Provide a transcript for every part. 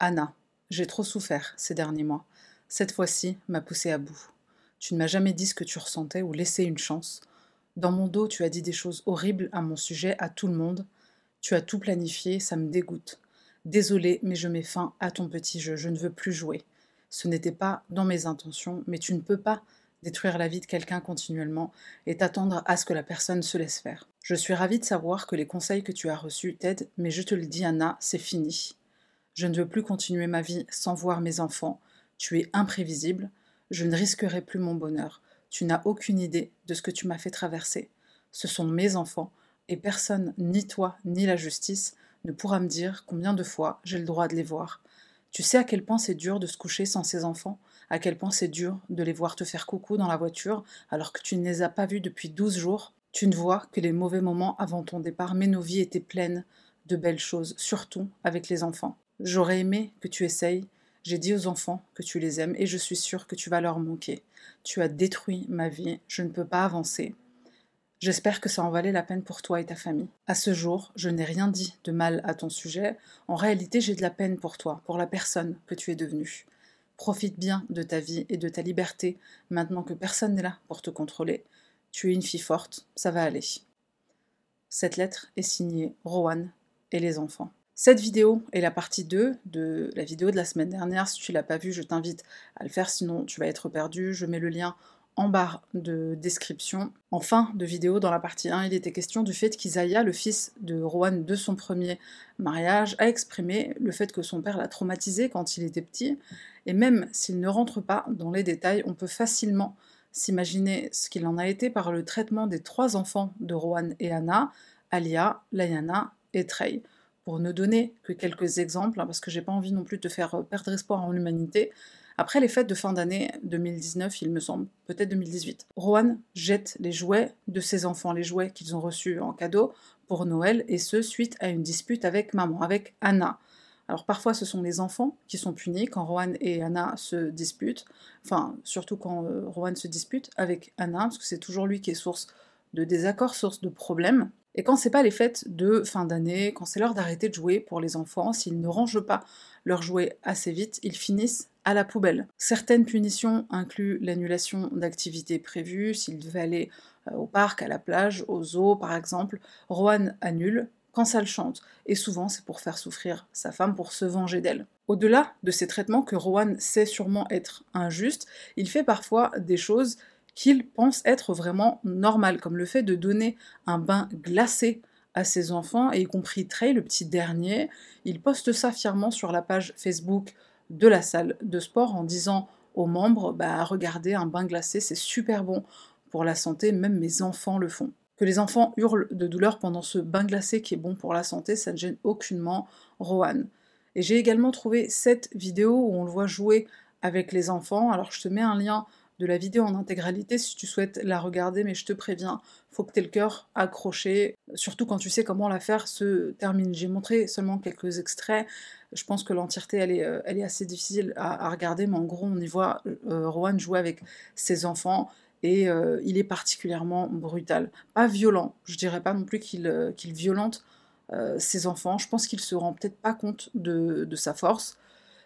Anna, j'ai trop souffert ces derniers mois. Cette fois-ci m'a poussé à bout. Tu ne m'as jamais dit ce que tu ressentais ou laissé une chance. Dans mon dos, tu as dit des choses horribles à mon sujet, à tout le monde. Tu as tout planifié, ça me dégoûte. Désolée, mais je mets fin à ton petit jeu, je ne veux plus jouer. Ce n'était pas dans mes intentions, mais tu ne peux pas détruire la vie de quelqu'un continuellement et t'attendre à ce que la personne se laisse faire. Je suis ravie de savoir que les conseils que tu as reçus t'aident, mais je te le dis Anna, c'est fini. Je ne veux plus continuer ma vie sans voir mes enfants. Tu es imprévisible, je ne risquerai plus mon bonheur. Tu n'as aucune idée de ce que tu m'as fait traverser. Ce sont mes enfants, et personne, ni toi, ni la justice, ne pourra me dire combien de fois j'ai le droit de les voir. Tu sais à quel point c'est dur de se coucher sans ses enfants, à quel point c'est dur de les voir te faire coucou dans la voiture alors que tu ne les as pas vus depuis douze jours. Tu ne vois que les mauvais moments avant ton départ, mais nos vies étaient pleines de belles choses, surtout avec les enfants. J'aurais aimé que tu essayes, j'ai dit aux enfants que tu les aimes et je suis sûre que tu vas leur manquer. Tu as détruit ma vie, je ne peux pas avancer. J'espère que ça en valait la peine pour toi et ta famille. À ce jour, je n'ai rien dit de mal à ton sujet. En réalité, j'ai de la peine pour toi, pour la personne que tu es devenue. Profite bien de ta vie et de ta liberté maintenant que personne n'est là pour te contrôler. Tu es une fille forte, ça va aller. Cette lettre est signée Rowan et les enfants. Cette vidéo est la partie 2 de la vidéo de la semaine dernière. Si tu l'as pas vue, je t'invite à le faire, sinon tu vas être perdu. Je mets le lien en barre de description. En fin de vidéo, dans la partie 1, il était question du fait qu'Isaiah, le fils de Rowan de son premier mariage, a exprimé le fait que son père l'a traumatisé quand il était petit. Et même s'il ne rentre pas dans les détails, on peut facilement s'imaginer ce qu'il en a été par le traitement des trois enfants de Rowan et Anna, Alia, Layana et Trey pour ne donner que quelques exemples, hein, parce que j'ai pas envie non plus de faire euh, perdre espoir en l'humanité. Après les fêtes de fin d'année 2019, il me semble, peut-être 2018, Rohan jette les jouets de ses enfants, les jouets qu'ils ont reçus en cadeau pour Noël, et ce suite à une dispute avec maman, avec Anna. Alors parfois ce sont les enfants qui sont punis quand Rohan et Anna se disputent, enfin surtout quand euh, Rohan se dispute avec Anna, parce que c'est toujours lui qui est source de désaccords, source de problèmes. Et quand c'est pas les fêtes de fin d'année, quand c'est l'heure d'arrêter de jouer pour les enfants, s'ils ne rangent pas leurs jouets assez vite, ils finissent à la poubelle. Certaines punitions incluent l'annulation d'activités prévues, s'ils devaient aller euh, au parc, à la plage, au zoo par exemple, Rohan annule quand ça le chante, et souvent c'est pour faire souffrir sa femme pour se venger d'elle. Au-delà de ces traitements que Rohan sait sûrement être injustes, il fait parfois des choses qu'il pense être vraiment normal, comme le fait de donner un bain glacé à ses enfants, et y compris Trey, le petit dernier. Il poste ça fièrement sur la page Facebook de la salle de sport en disant aux membres bah, Regardez, un bain glacé, c'est super bon pour la santé, même mes enfants le font. Que les enfants hurlent de douleur pendant ce bain glacé qui est bon pour la santé, ça ne gêne aucunement Rohan. Et j'ai également trouvé cette vidéo où on le voit jouer avec les enfants. Alors je te mets un lien de la vidéo en intégralité si tu souhaites la regarder, mais je te préviens, faut que tu aies le cœur accroché, surtout quand tu sais comment l'affaire se termine. J'ai montré seulement quelques extraits, je pense que l'entièreté elle est, euh, assez difficile à, regarder, mais en gros on y voit euh, Rowan jouer avec ses enfants et euh, il est particulièrement brutal. Pas violent, je dirais pas non plus qu'il violente ses enfants, je pense qu'il se rend peut-être pas compte de sa force.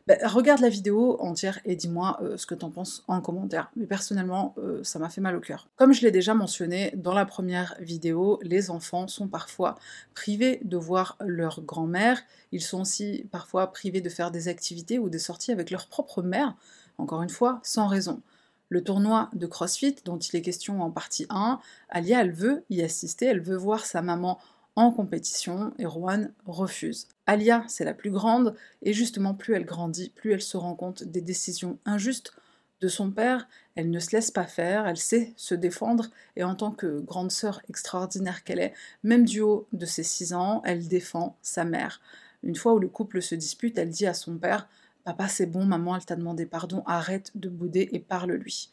Bah, regarde la vidéo entière et dis-moi euh, ce que t'en penses en commentaire. Mais personnellement, euh, ça m'a fait mal au cœur. Comme je l'ai déjà mentionné dans la première vidéo, les enfants sont parfois privés de voir leur grand-mère. Ils sont aussi parfois privés de faire des activités ou des sorties avec leur propre mère, encore une fois, sans raison. Le tournoi de CrossFit dont il est question en partie 1, Alia, elle veut y assister, elle veut voir sa maman en compétition et Rowan refuse. Alia, c'est la plus grande, et justement, plus elle grandit, plus elle se rend compte des décisions injustes de son père, elle ne se laisse pas faire, elle sait se défendre, et en tant que grande sœur extraordinaire qu'elle est, même du haut de ses six ans, elle défend sa mère. Une fois où le couple se dispute, elle dit à son père Papa, c'est bon, maman, elle t'a demandé pardon, arrête de bouder et parle-lui.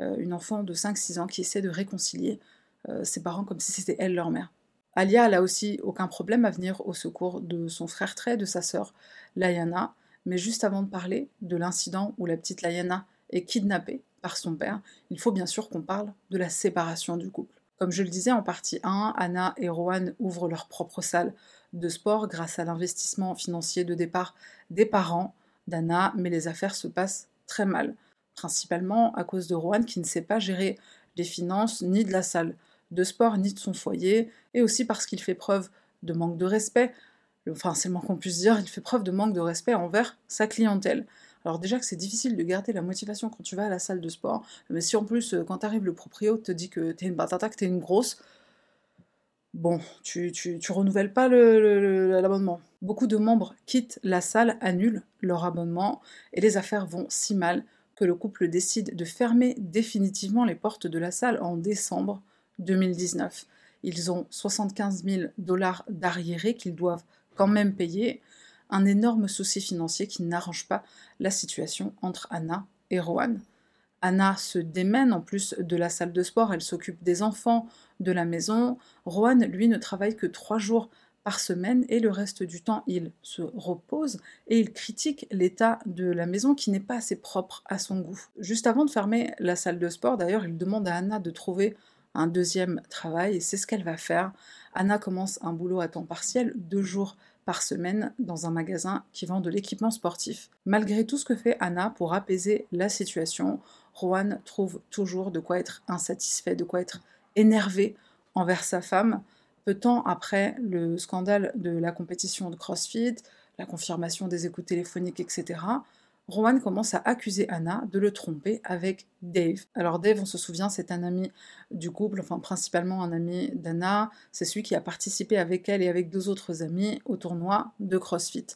Euh, une enfant de 5-6 ans qui essaie de réconcilier euh, ses parents comme si c'était elle leur mère. Alia n'a aussi aucun problème à venir au secours de son frère Trey, de sa sœur Layana, mais juste avant de parler de l'incident où la petite Layana est kidnappée par son père, il faut bien sûr qu'on parle de la séparation du couple. Comme je le disais en partie 1, Anna et Rowan ouvrent leur propre salle de sport grâce à l'investissement financier de départ des parents. d'Anna, mais les affaires se passent très mal, principalement à cause de Rohan qui ne sait pas gérer les finances ni de la salle de sport ni de son foyer, et aussi parce qu'il fait preuve de manque de respect, enfin c'est le moins qu'on puisse dire, il fait preuve de manque de respect envers sa clientèle. Alors déjà que c'est difficile de garder la motivation quand tu vas à la salle de sport, mais si en plus euh, quand t'arrives le proprio te dit que t'es une batata, t'es une grosse, bon, tu, tu, renouvelles pas l'abonnement. Beaucoup de membres quittent la salle, annulent leur abonnement, et les affaires vont si mal que le couple décide de fermer définitivement les portes de la salle en décembre 2019. Ils ont 75 000 dollars d'arriérés qu'ils doivent quand même payer, un énorme souci financier qui n'arrange pas la situation entre Anna et Rohan. Anna se démène en plus de la salle de sport, elle s'occupe des enfants, de la maison. Rohan, lui, ne travaille que trois jours par semaine et le reste du temps, il se repose et il critique l'état de la maison qui n'est pas assez propre à son goût. Juste avant de fermer la salle de sport, d'ailleurs, il demande à Anna de trouver un deuxième travail et c'est ce qu'elle va faire. Anna commence un boulot à temps partiel, deux jours par semaine, dans un magasin qui vend de l'équipement sportif. Malgré tout ce que fait Anna pour apaiser la situation, Rohan trouve toujours de quoi être insatisfait, de quoi être énervé envers sa femme. Peu de temps après le scandale de la compétition de CrossFit, la confirmation des écoutes téléphoniques, etc., Rowan commence à accuser Anna de le tromper avec Dave. Alors Dave, on se souvient, c'est un ami du couple, enfin principalement un ami d'Anna, c'est celui qui a participé avec elle et avec deux autres amis au tournoi de CrossFit.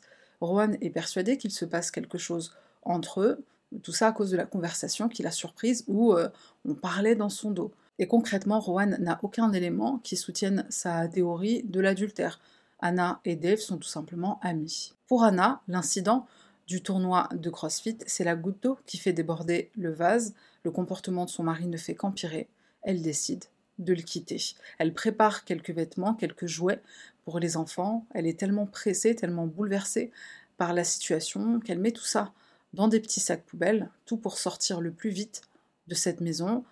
Rowan est persuadé qu'il se passe quelque chose entre eux, tout ça à cause de la conversation qu'il a surprise où euh, on parlait dans son dos. Et concrètement, Rowan n'a aucun élément qui soutienne sa théorie de l'adultère. Anna et Dave sont tout simplement amis. Pour Anna, l'incident du tournoi de CrossFit, c'est la goutte d'eau qui fait déborder le vase. Le comportement de son mari ne fait qu'empirer. Elle décide de le quitter. Elle prépare quelques vêtements, quelques jouets pour les enfants. Elle est tellement pressée, tellement bouleversée par la situation qu'elle met tout ça dans des petits sacs poubelles, tout pour sortir le plus vite de cette maison.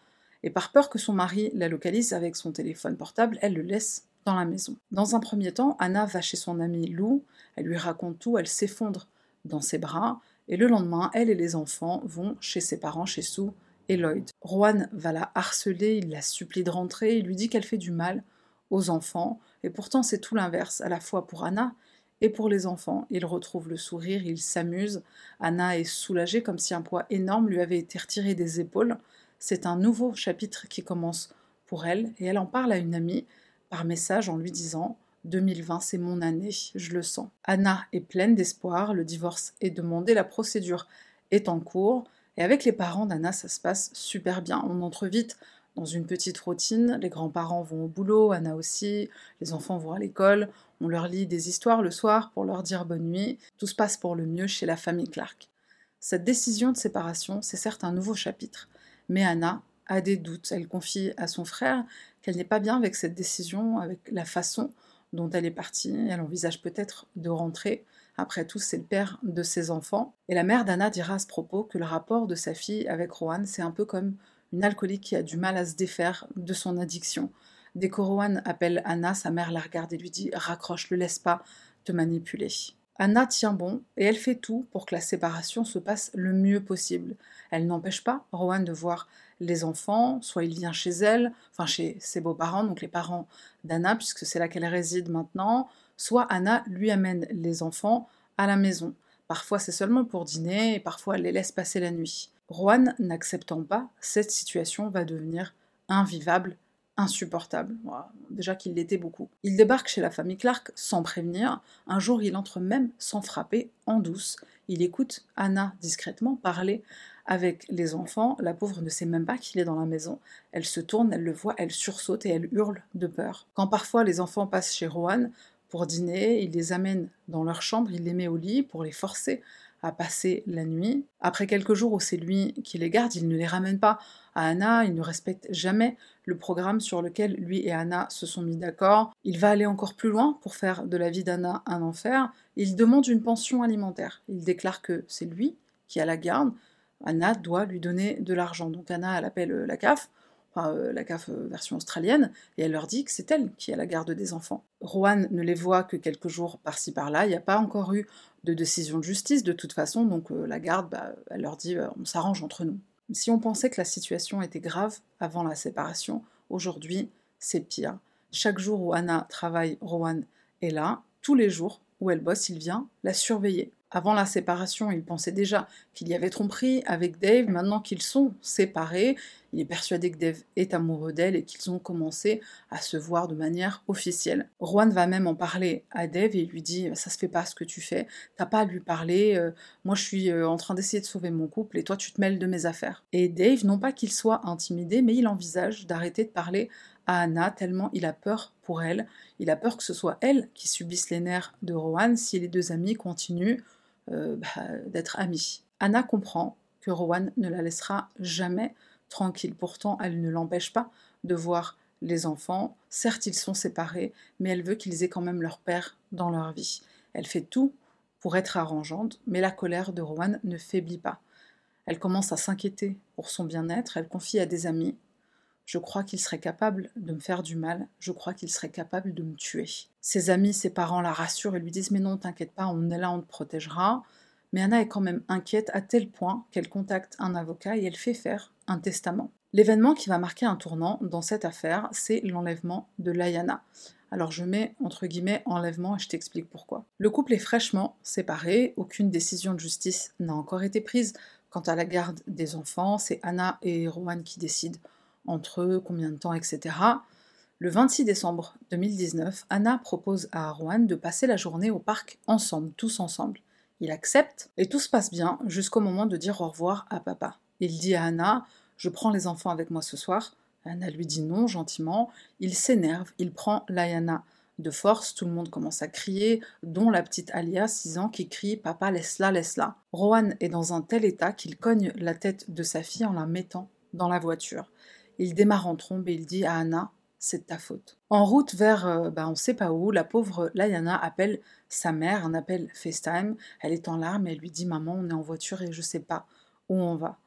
Et par peur que son mari la localise avec son téléphone portable, elle le laisse dans la maison. Dans un premier temps, Anna va chez son amie Lou, elle lui raconte tout, elle s'effondre dans ses bras, et le lendemain, elle et les enfants vont chez ses parents, chez Sue et Lloyd. Rowan va la harceler, il la supplie de rentrer, il lui dit qu'elle fait du mal aux enfants, et pourtant c'est tout l'inverse, à la fois pour Anna et pour les enfants. Il retrouve le sourire, il s'amuse, Anna est soulagée comme si un poids énorme lui avait été retiré des épaules. C'est un nouveau chapitre qui commence pour elle, et elle en parle à une amie par message en lui disant 2020, c'est mon année, je le sens. Anna est pleine d'espoir, le divorce est demandé, la procédure est en cours, et avec les parents d'Anna, ça se passe super bien. On entre vite dans une petite routine, les grands-parents vont au boulot, Anna aussi, les enfants vont à l'école, on leur lit des histoires le soir pour leur dire bonne nuit, tout se passe pour le mieux chez la famille Clark. Cette décision de séparation, c'est certes un nouveau chapitre, mais Anna a des doutes. Elle confie à son frère qu'elle n'est pas bien avec cette décision, avec la façon dont elle est partie. Elle envisage peut-être de rentrer. Après tout, c'est le père de ses enfants. Et la mère d'Anna dira à ce propos que le rapport de sa fille avec Rowan, c'est un peu comme une alcoolique qui a du mal à se défaire de son addiction. Dès que Rowan appelle Anna, sa mère la regarde et lui dit Raccroche, le laisse pas te manipuler. Anna tient bon et elle fait tout pour que la séparation se passe le mieux possible. Elle n'empêche pas Rowan de voir les enfants, soit il vient chez elle, enfin chez ses beaux-parents, donc les parents d'Anna, puisque c'est là qu'elle réside maintenant, soit Anna lui amène les enfants à la maison. Parfois c'est seulement pour dîner et parfois elle les laisse passer la nuit. Rowan n'acceptant pas, cette situation va devenir invivable insupportable. déjà qu'il l'était beaucoup. Il débarque chez la famille Clark sans prévenir. Un jour, il entre même sans frapper, en douce. Il écoute Anna discrètement parler avec les enfants. La pauvre ne sait même pas qu'il est dans la maison. Elle se tourne, elle le voit, elle sursaute et elle hurle de peur. Quand parfois les enfants passent chez Rowan pour dîner, il les amène dans leur chambre, il les met au lit pour les forcer à passer la nuit. Après quelques jours où c'est lui qui les garde, il ne les ramène pas à Anna, il ne respecte jamais le programme sur lequel lui et Anna se sont mis d'accord. Il va aller encore plus loin pour faire de la vie d'Anna un enfer. Il demande une pension alimentaire. Il déclare que c'est lui qui a la garde. Anna doit lui donner de l'argent. Donc Anna, elle appelle la CAF enfin, la CAF version australienne, et elle leur dit que c'est elle qui a la garde des enfants. Rowan ne les voit que quelques jours par-ci par-là, il n'y a pas encore eu de décision de justice de toute façon, donc la garde, bah, elle leur dit on s'arrange entre nous. Si on pensait que la situation était grave avant la séparation, aujourd'hui c'est pire. Chaque jour où Anna travaille, Rowan est là. Tous les jours où elle bosse, il vient la surveiller. Avant la séparation, il pensait déjà qu'il y avait tromperie avec Dave. Maintenant qu'ils sont séparés, il est persuadé que Dave est amoureux d'elle et qu'ils ont commencé à se voir de manière officielle. Juan va même en parler à Dave et lui dit Ça se fait pas ce que tu fais, t'as pas à lui parler, euh, moi je suis euh, en train d'essayer de sauver mon couple et toi tu te mêles de mes affaires. Et Dave, non pas qu'il soit intimidé, mais il envisage d'arrêter de parler à Anna tellement il a peur pour elle. Il a peur que ce soit elle qui subisse les nerfs de Rowan si les deux amis continuent euh, bah, d'être amis. Anna comprend que Rowan ne la laissera jamais tranquille. Pourtant, elle ne l'empêche pas de voir les enfants. Certes, ils sont séparés, mais elle veut qu'ils aient quand même leur père dans leur vie. Elle fait tout pour être arrangeante, mais la colère de Rowan ne faiblit pas. Elle commence à s'inquiéter pour son bien-être, elle confie à des amis je crois qu'il serait capable de me faire du mal, je crois qu'il serait capable de me tuer. Ses amis, ses parents la rassurent et lui disent Mais non, t'inquiète pas, on est là, on te protégera. Mais Anna est quand même inquiète à tel point qu'elle contacte un avocat et elle fait faire un testament. L'événement qui va marquer un tournant dans cette affaire, c'est l'enlèvement de Layana. Alors je mets entre guillemets enlèvement et je t'explique pourquoi. Le couple est fraîchement séparé, aucune décision de justice n'a encore été prise quant à la garde des enfants, c'est Anna et Rowan qui décident entre eux, combien de temps, etc. Le 26 décembre 2019, Anna propose à Juan de passer la journée au parc ensemble, tous ensemble. Il accepte et tout se passe bien jusqu'au moment de dire au revoir à papa. Il dit à Anna Je prends les enfants avec moi ce soir. Anna lui dit non gentiment. Il s'énerve, il prend Layana de force, tout le monde commence à crier, dont la petite Alia, 6 ans, qui crie Papa, laisse-la, laisse-la. Rohan est dans un tel état qu'il cogne la tête de sa fille en la mettant dans la voiture. Il démarre en trombe et il dit à Anna C'est ta faute. En route vers euh, bah, on sait pas où, la pauvre Layana appelle sa mère, un appel FaceTime. Elle est en larmes et elle lui dit Maman, on est en voiture et je sais pas où on va.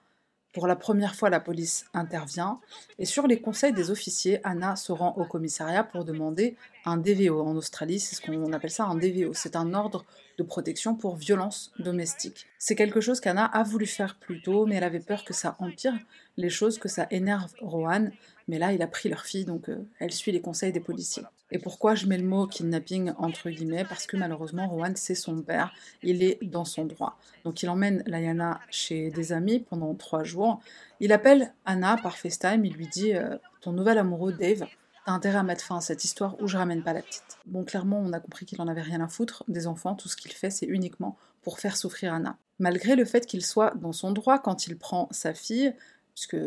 Pour la première fois, la police intervient et sur les conseils des officiers, Anna se rend au commissariat pour demander un DVO. En Australie, c'est ce qu'on appelle ça un DVO. C'est un ordre de protection pour violence domestique. C'est quelque chose qu'Anna a voulu faire plus tôt, mais elle avait peur que ça empire les choses, que ça énerve Rohan. Mais là, il a pris leur fille, donc euh, elle suit les conseils des policiers. Et pourquoi je mets le mot kidnapping entre guillemets? Parce que malheureusement, Rowan, c'est son père, il est dans son droit. Donc il emmène Layana chez des amis pendant trois jours. Il appelle Anna par FaceTime, il lui dit euh, Ton nouvel amoureux Dave, t'as intérêt à mettre fin à cette histoire ou je ramène pas la petite. Bon, clairement, on a compris qu'il en avait rien à foutre des enfants, tout ce qu'il fait, c'est uniquement pour faire souffrir Anna. Malgré le fait qu'il soit dans son droit quand il prend sa fille, puisque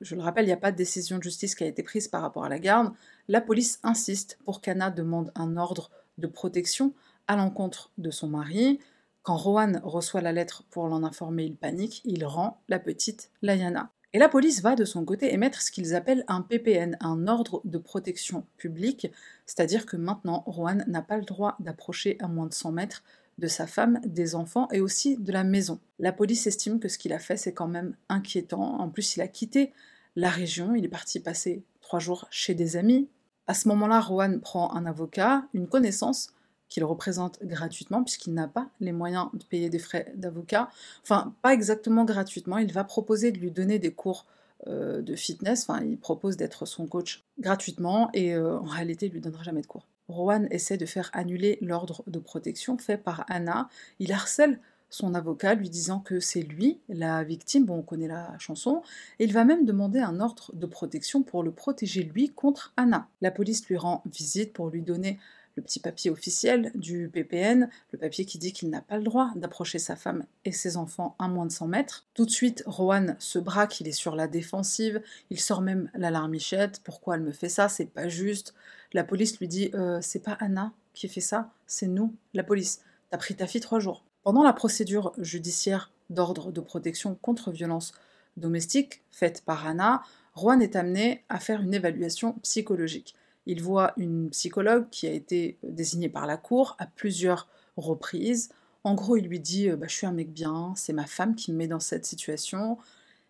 je le rappelle, il n'y a pas de décision de justice qui a été prise par rapport à la garde, la police insiste pour qu'Anna demande un ordre de protection à l'encontre de son mari. Quand Rohan reçoit la lettre pour l'en informer, il panique, il rend la petite Layana. Et la police va de son côté émettre ce qu'ils appellent un PPN, un ordre de protection publique, c'est-à-dire que maintenant Rohan n'a pas le droit d'approcher à moins de 100 mètres de sa femme, des enfants et aussi de la maison. La police estime que ce qu'il a fait, c'est quand même inquiétant. En plus, il a quitté la région, il est parti passer trois jours chez des amis. À ce moment-là, Rowan prend un avocat, une connaissance qu'il représente gratuitement, puisqu'il n'a pas les moyens de payer des frais d'avocat. Enfin, pas exactement gratuitement, il va proposer de lui donner des cours euh, de fitness, enfin, il propose d'être son coach gratuitement, et euh, en réalité, il lui donnera jamais de cours. Rowan essaie de faire annuler l'ordre de protection fait par Anna. Il harcèle son avocat lui disant que c'est lui la victime, bon on connaît la chanson, et il va même demander un ordre de protection pour le protéger lui contre Anna. La police lui rend visite pour lui donner le petit papier officiel du PPN, le papier qui dit qu'il n'a pas le droit d'approcher sa femme et ses enfants à moins de 100 mètres. Tout de suite, Rowan se braque, il est sur la défensive, il sort même l'alarmichette, pourquoi elle me fait ça, c'est pas juste. La police lui dit euh, c'est pas Anna qui fait ça, c'est nous, la police. T'as pris ta fille trois jours. Pendant la procédure judiciaire d'ordre de protection contre violence domestique faite par Anna, Rowan est amené à faire une évaluation psychologique. Il voit une psychologue qui a été désignée par la cour à plusieurs reprises. En gros, il lui dit euh, bah, Je suis un mec bien, c'est ma femme qui me met dans cette situation.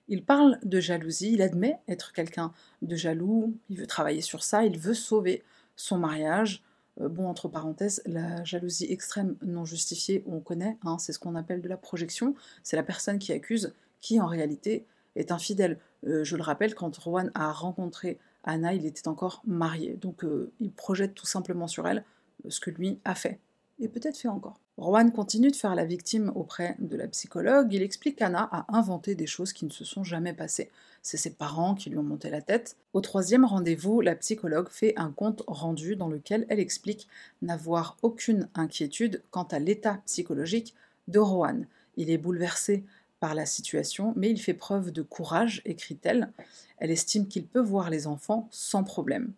Il parle de jalousie, il admet être quelqu'un de jaloux, il veut travailler sur ça, il veut sauver son mariage. Euh, bon, entre parenthèses, la jalousie extrême non justifiée, on connaît, hein, c'est ce qu'on appelle de la projection, c'est la personne qui accuse, qui en réalité est infidèle. Euh, je le rappelle, quand Rowan a rencontré Anna, il était encore marié, donc euh, il projette tout simplement sur elle ce que lui a fait, et peut-être fait encore. Rowan continue de faire la victime auprès de la psychologue. Il explique qu'Anna a inventé des choses qui ne se sont jamais passées. C'est ses parents qui lui ont monté la tête. Au troisième rendez-vous, la psychologue fait un compte rendu dans lequel elle explique n'avoir aucune inquiétude quant à l'état psychologique de Rowan. Il est bouleversé par la situation, mais il fait preuve de courage, écrit-elle. Elle estime qu'il peut voir les enfants sans problème.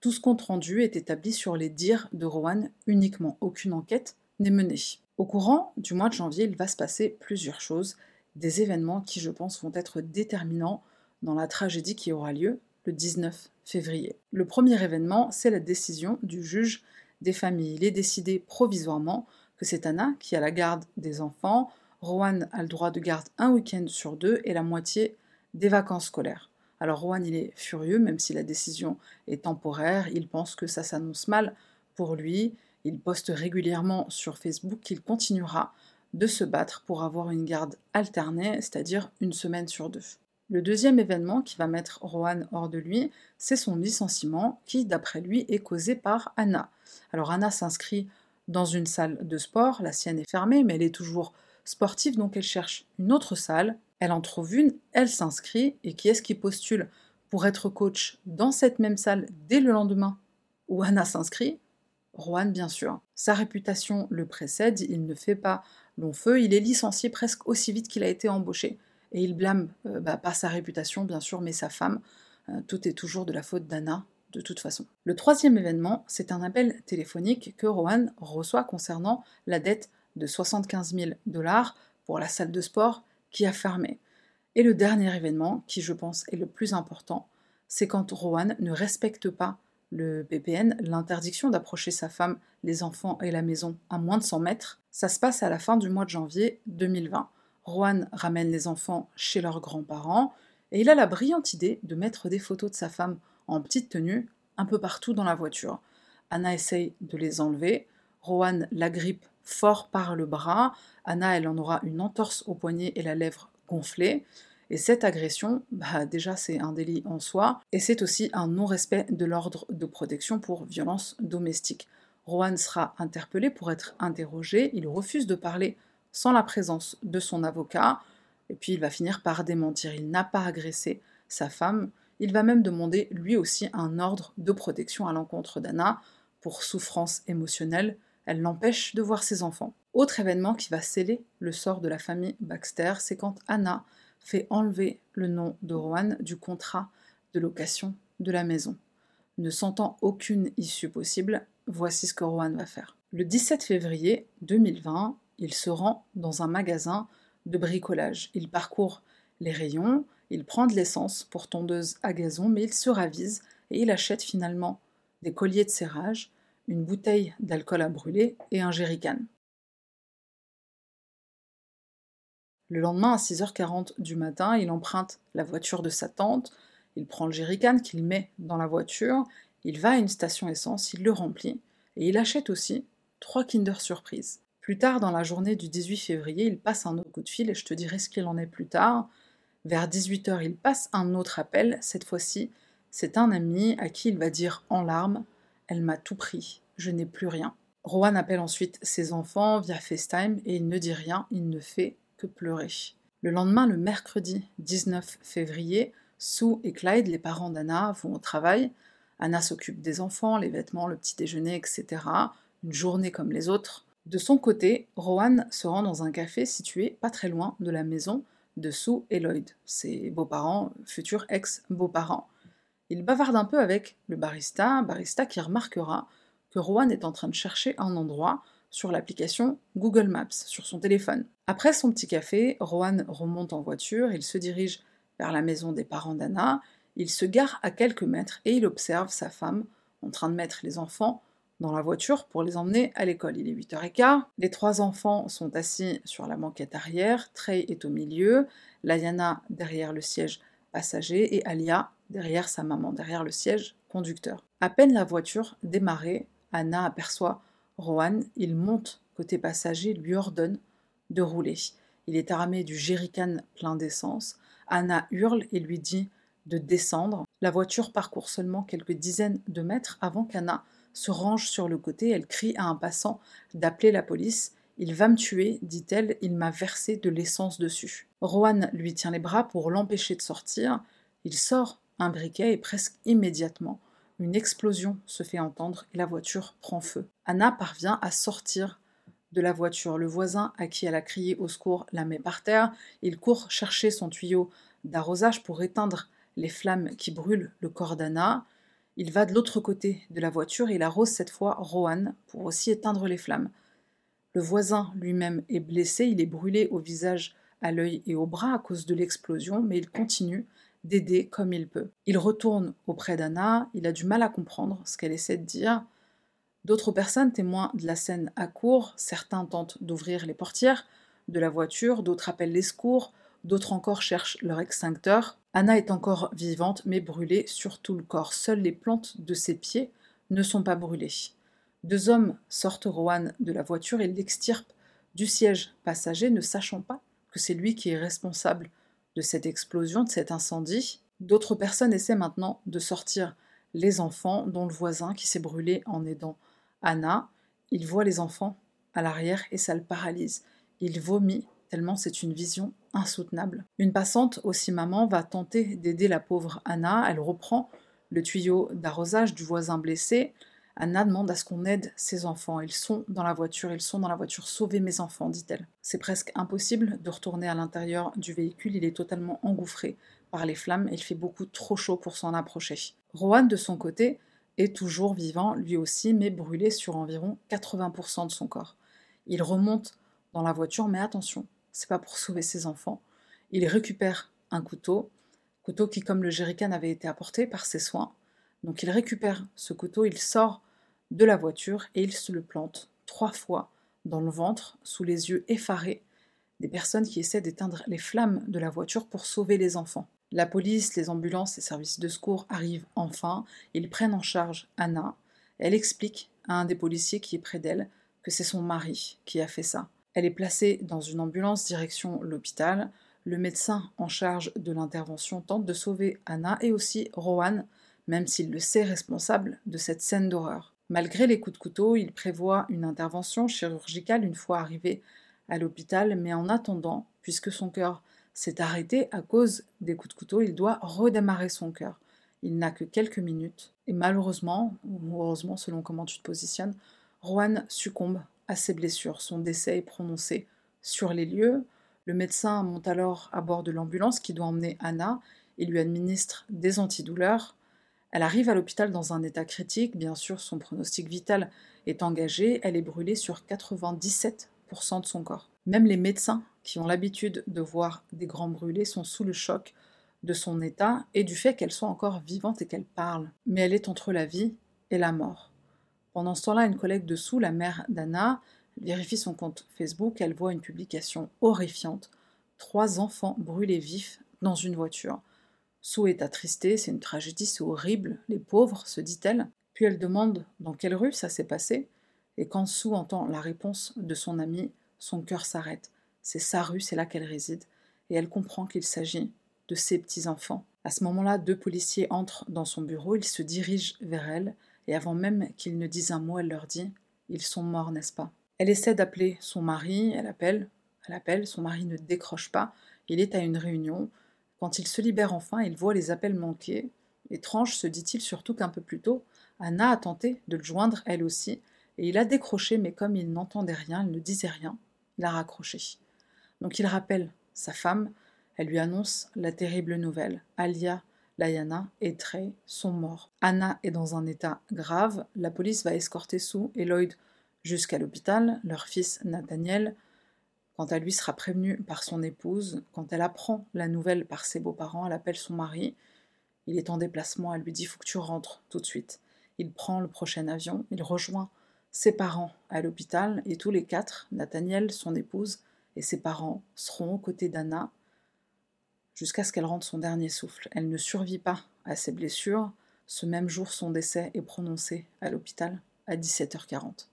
Tout ce compte rendu est établi sur les dires de Rowan uniquement. Aucune enquête n'est menée. Au courant du mois de janvier, il va se passer plusieurs choses, des événements qui, je pense, vont être déterminants dans la tragédie qui aura lieu le 19 février. Le premier événement, c'est la décision du juge des familles. Il est décidé provisoirement que c'est Anna qui a la garde des enfants, Rowan a le droit de garde un week-end sur deux et la moitié des vacances scolaires. Alors Rowan, il est furieux, même si la décision est temporaire, il pense que ça s'annonce mal pour lui, il poste régulièrement sur Facebook qu'il continuera de se battre pour avoir une garde alternée, c'est-à-dire une semaine sur deux. Le deuxième événement qui va mettre Rohan hors de lui, c'est son licenciement qui, d'après lui, est causé par Anna. Alors Anna s'inscrit dans une salle de sport, la sienne est fermée, mais elle est toujours sportive, donc elle cherche une autre salle, elle en trouve une, elle s'inscrit, et qui est-ce qui postule pour être coach dans cette même salle dès le lendemain où Anna s'inscrit? Rohan, bien sûr. Sa réputation le précède, il ne fait pas long feu, il est licencié presque aussi vite qu'il a été embauché. Et il blâme euh, bah, pas sa réputation, bien sûr, mais sa femme. Euh, tout est toujours de la faute d'Anna, de toute façon. Le troisième événement, c'est un appel téléphonique que Rohan reçoit concernant la dette de 75 000 dollars pour la salle de sport qui a fermé. Et le dernier événement, qui je pense est le plus important, c'est quand Rohan ne respecte pas le PPN, l'interdiction d'approcher sa femme, les enfants et la maison à moins de 100 mètres, ça se passe à la fin du mois de janvier 2020. Rohan ramène les enfants chez leurs grands-parents et il a la brillante idée de mettre des photos de sa femme en petite tenue un peu partout dans la voiture. Anna essaye de les enlever, Rohan l'agrippe fort par le bras, Anna elle en aura une entorse au poignet et la lèvre gonflée, et cette agression, bah déjà c'est un délit en soi, et c'est aussi un non-respect de l'ordre de protection pour violence domestique. Rohan sera interpellé pour être interrogé, il refuse de parler sans la présence de son avocat, et puis il va finir par démentir, il n'a pas agressé sa femme, il va même demander lui aussi un ordre de protection à l'encontre d'Anna pour souffrance émotionnelle, elle l'empêche de voir ses enfants. Autre événement qui va sceller le sort de la famille Baxter, c'est quand Anna fait enlever le nom de Rowan du contrat de location de la maison. Ne sentant aucune issue possible, voici ce que Rowan va faire. Le 17 février 2020, il se rend dans un magasin de bricolage. Il parcourt les rayons, il prend de l'essence pour tondeuse à gazon, mais il se ravise et il achète finalement des colliers de serrage, une bouteille d'alcool à brûler et un jerrycan. Le lendemain, à 6h40 du matin, il emprunte la voiture de sa tante, il prend le jerrycan qu'il met dans la voiture, il va à une station essence, il le remplit, et il achète aussi trois Kinder Surprise. Plus tard dans la journée du 18 février, il passe un autre coup de fil et je te dirai ce qu'il en est plus tard. Vers 18h, il passe un autre appel, cette fois-ci, c'est un ami à qui il va dire en larmes Elle m'a tout pris, je n'ai plus rien. Rowan appelle ensuite ses enfants via FaceTime et il ne dit rien, il ne fait pleurer. Le lendemain, le mercredi 19 février, Sue et Clyde, les parents d'Anna, vont au travail. Anna s'occupe des enfants, les vêtements, le petit déjeuner, etc. Une journée comme les autres. De son côté, Rowan se rend dans un café situé pas très loin de la maison de Sue et Lloyd, ses beaux-parents, futurs ex-beaux-parents. Il bavarde un peu avec le barista, barista qui remarquera que Rowan est en train de chercher un endroit sur l'application Google Maps sur son téléphone. Après son petit café, Rohan remonte en voiture, il se dirige vers la maison des parents d'Anna, il se gare à quelques mètres et il observe sa femme en train de mettre les enfants dans la voiture pour les emmener à l'école. Il est 8h15. Les trois enfants sont assis sur la banquette arrière. Trey est au milieu. Layana derrière le siège passager et Alia derrière sa maman, derrière le siège conducteur. À peine la voiture démarrée, Anna aperçoit Rohan. Il monte côté passager, lui ordonne de rouler. Il est armé du jerrycan plein d'essence. Anna hurle et lui dit de descendre. La voiture parcourt seulement quelques dizaines de mètres avant qu'Anna se range sur le côté. Elle crie à un passant d'appeler la police. Il va me tuer, dit-elle, il m'a versé de l'essence dessus. Rohan lui tient les bras pour l'empêcher de sortir. Il sort un briquet et presque immédiatement, une explosion se fait entendre et la voiture prend feu. Anna parvient à sortir de la voiture. Le voisin à qui elle a crié au secours la met par terre. Il court chercher son tuyau d'arrosage pour éteindre les flammes qui brûlent le corps d'Anna. Il va de l'autre côté de la voiture et il arrose cette fois Rohan pour aussi éteindre les flammes. Le voisin lui-même est blessé, il est brûlé au visage, à l'œil et au bras à cause de l'explosion, mais il continue d'aider comme il peut. Il retourne auprès d'Anna, il a du mal à comprendre ce qu'elle essaie de dire. D'autres personnes témoignent de la scène à court, certains tentent d'ouvrir les portières de la voiture, d'autres appellent les secours, d'autres encore cherchent leur extincteur. Anna est encore vivante, mais brûlée sur tout le corps. Seules les plantes de ses pieds ne sont pas brûlées. Deux hommes sortent Rohan de la voiture et l'extirpent du siège passager, ne sachant pas que c'est lui qui est responsable de cette explosion, de cet incendie. D'autres personnes essaient maintenant de sortir les enfants, dont le voisin qui s'est brûlé en aidant Anna. Il voit les enfants à l'arrière et ça le paralyse. Il vomit tellement c'est une vision insoutenable. Une passante, aussi maman, va tenter d'aider la pauvre Anna. Elle reprend le tuyau d'arrosage du voisin blessé. Anna demande à ce qu'on aide ses enfants. Ils sont dans la voiture, ils sont dans la voiture. Sauvez mes enfants, dit-elle. C'est presque impossible de retourner à l'intérieur du véhicule. Il est totalement engouffré par les flammes et il fait beaucoup trop chaud pour s'en approcher. Rohan, de son côté, est toujours vivant, lui aussi, mais brûlé sur environ 80% de son corps. Il remonte dans la voiture, mais attention, c'est pas pour sauver ses enfants. Il récupère un couteau, couteau qui, comme le jerrycan, avait été apporté par ses soins. Donc il récupère ce couteau, il sort de la voiture et il se le plante trois fois dans le ventre, sous les yeux effarés des personnes qui essaient d'éteindre les flammes de la voiture pour sauver les enfants. La police, les ambulances, les services de secours arrivent enfin, ils prennent en charge Anna. Elle explique à un des policiers qui est près d'elle que c'est son mari qui a fait ça. Elle est placée dans une ambulance direction l'hôpital. Le médecin en charge de l'intervention tente de sauver Anna et aussi Rohan, même s'il le sait responsable de cette scène d'horreur. Malgré les coups de couteau, il prévoit une intervention chirurgicale une fois arrivé à l'hôpital, mais en attendant, puisque son cœur s'est arrêté à cause des coups de couteau, il doit redémarrer son cœur. Il n'a que quelques minutes, et malheureusement, ou heureusement selon comment tu te positionnes, Rohan succombe à ses blessures. Son décès est prononcé sur les lieux. Le médecin monte alors à bord de l'ambulance qui doit emmener Anna et lui administre des antidouleurs. Elle arrive à l'hôpital dans un état critique, bien sûr son pronostic vital est engagé, elle est brûlée sur 97% de son corps. Même les médecins qui ont l'habitude de voir des grands brûlés sont sous le choc de son état et du fait qu'elle soit encore vivante et qu'elle parle. Mais elle est entre la vie et la mort. Pendant ce temps-là, une collègue dessous, la mère d'Anna, vérifie son compte Facebook, elle voit une publication horrifiante. Trois enfants brûlés vifs dans une voiture. Sue est attristée, c'est une tragédie, c'est horrible, les pauvres, se dit-elle. Puis elle demande dans quelle rue ça s'est passé, et quand Sue entend la réponse de son amie, son cœur s'arrête. C'est sa rue, c'est là qu'elle réside, et elle comprend qu'il s'agit de ses petits-enfants. À ce moment-là, deux policiers entrent dans son bureau, ils se dirigent vers elle, et avant même qu'ils ne disent un mot, elle leur dit Ils sont morts, n'est-ce pas? Elle essaie d'appeler son mari, elle appelle, elle appelle, son mari ne décroche pas, il est à une réunion. Quand il se libère enfin, il voit les appels manqués. Étrange, se dit-il, surtout qu'un peu plus tôt, Anna a tenté de le joindre elle aussi, et il a décroché, mais comme il n'entendait rien, il ne disait rien, il a raccroché. Donc il rappelle sa femme, elle lui annonce la terrible nouvelle. Alia Layana et Trey sont morts. Anna est dans un état grave. La police va escorter Sue et Lloyd jusqu'à l'hôpital. Leur fils Nathaniel, quant à lui, sera prévenu par son épouse. Quand elle apprend la nouvelle par ses beaux-parents, elle appelle son mari. Il est en déplacement. Elle lui dit Faut que tu rentres tout de suite. Il prend le prochain avion, il rejoint ses parents à l'hôpital et tous les quatre, Nathaniel, son épouse et ses parents, seront aux côtés d'Anna jusqu'à ce qu'elle rende son dernier souffle. Elle ne survit pas à ses blessures. Ce même jour, son décès est prononcé à l'hôpital à 17h40.